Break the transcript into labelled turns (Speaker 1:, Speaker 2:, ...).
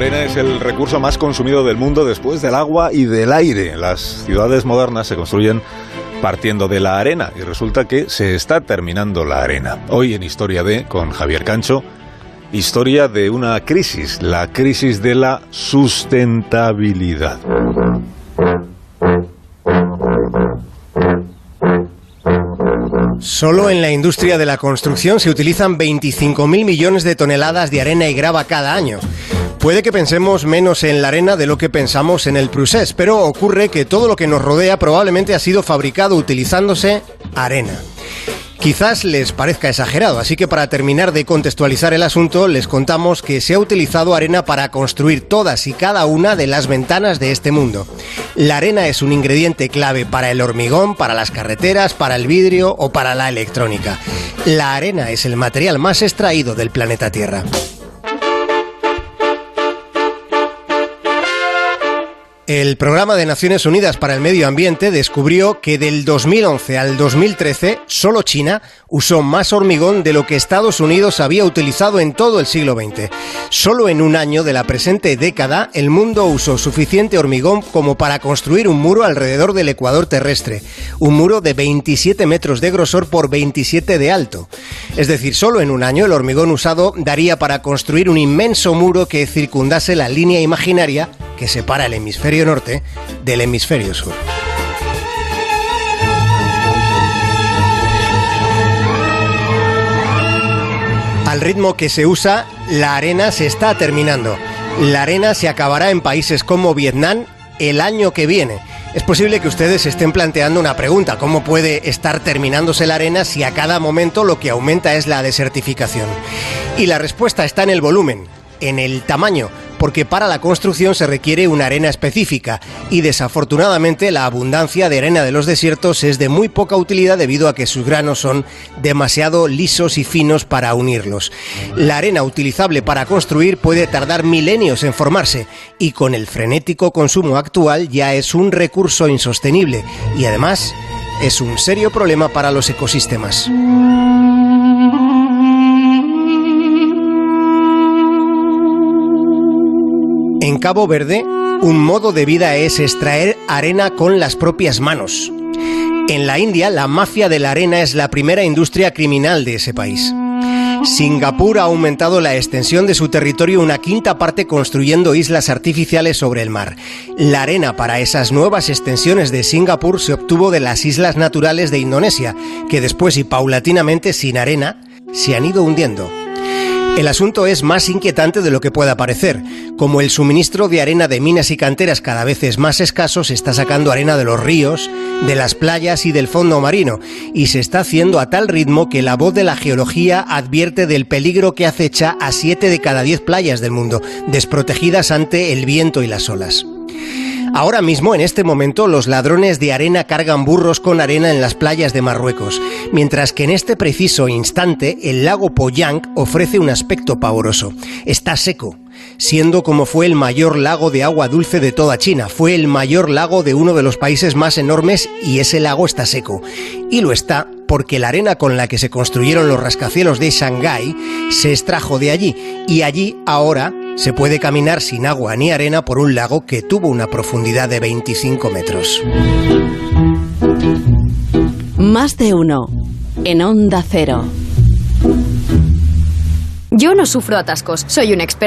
Speaker 1: arena es el recurso más consumido del mundo después del agua y del aire. Las ciudades modernas se construyen partiendo de la arena y resulta que se está terminando la arena. Hoy en Historia de, con Javier Cancho, historia de una crisis, la crisis de la sustentabilidad.
Speaker 2: Solo en la industria de la construcción se utilizan 25.000 millones de toneladas de arena y grava cada año. Puede que pensemos menos en la arena de lo que pensamos en el procés, pero ocurre que todo lo que nos rodea probablemente ha sido fabricado utilizándose arena. Quizás les parezca exagerado, así que para terminar de contextualizar el asunto, les contamos que se ha utilizado arena para construir todas y cada una de las ventanas de este mundo. La arena es un ingrediente clave para el hormigón, para las carreteras, para el vidrio o para la electrónica. La arena es el material más extraído del planeta Tierra. El Programa de Naciones Unidas para el Medio Ambiente descubrió que del 2011 al 2013 solo China usó más hormigón de lo que Estados Unidos había utilizado en todo el siglo XX. Solo en un año de la presente década el mundo usó suficiente hormigón como para construir un muro alrededor del ecuador terrestre, un muro de 27 metros de grosor por 27 de alto. Es decir, solo en un año el hormigón usado daría para construir un inmenso muro que circundase la línea imaginaria que separa el hemisferio norte del hemisferio sur. Al ritmo que se usa, la arena se está terminando. La arena se acabará en países como Vietnam el año que viene. Es posible que ustedes estén planteando una pregunta, ¿cómo puede estar terminándose la arena si a cada momento lo que aumenta es la desertificación? Y la respuesta está en el volumen, en el tamaño porque para la construcción se requiere una arena específica y desafortunadamente la abundancia de arena de los desiertos es de muy poca utilidad debido a que sus granos son demasiado lisos y finos para unirlos. La arena utilizable para construir puede tardar milenios en formarse y con el frenético consumo actual ya es un recurso insostenible y además es un serio problema para los ecosistemas. En Cabo Verde, un modo de vida es extraer arena con las propias manos. En la India, la mafia de la arena es la primera industria criminal de ese país. Singapur ha aumentado la extensión de su territorio una quinta parte construyendo islas artificiales sobre el mar. La arena para esas nuevas extensiones de Singapur se obtuvo de las islas naturales de Indonesia, que después y paulatinamente sin arena se han ido hundiendo. El asunto es más inquietante de lo que pueda parecer. Como el suministro de arena de minas y canteras cada vez es más escaso, se está sacando arena de los ríos, de las playas y del fondo marino, y se está haciendo a tal ritmo que la voz de la geología advierte del peligro que acecha a 7 de cada 10 playas del mundo, desprotegidas ante el viento y las olas. Ahora mismo, en este momento, los ladrones de arena cargan burros con arena en las playas de Marruecos, mientras que en este preciso instante el lago Poyang ofrece un aspecto pavoroso. Está seco, siendo como fue el mayor lago de agua dulce de toda China. Fue el mayor lago de uno de los países más enormes y ese lago está seco. Y lo está porque la arena con la que se construyeron los rascacielos de Shanghái se extrajo de allí y allí ahora se puede caminar sin agua ni arena por un lago que tuvo una profundidad de 25 metros.
Speaker 3: Más de uno. En onda cero.
Speaker 4: Yo no sufro atascos. Soy un experto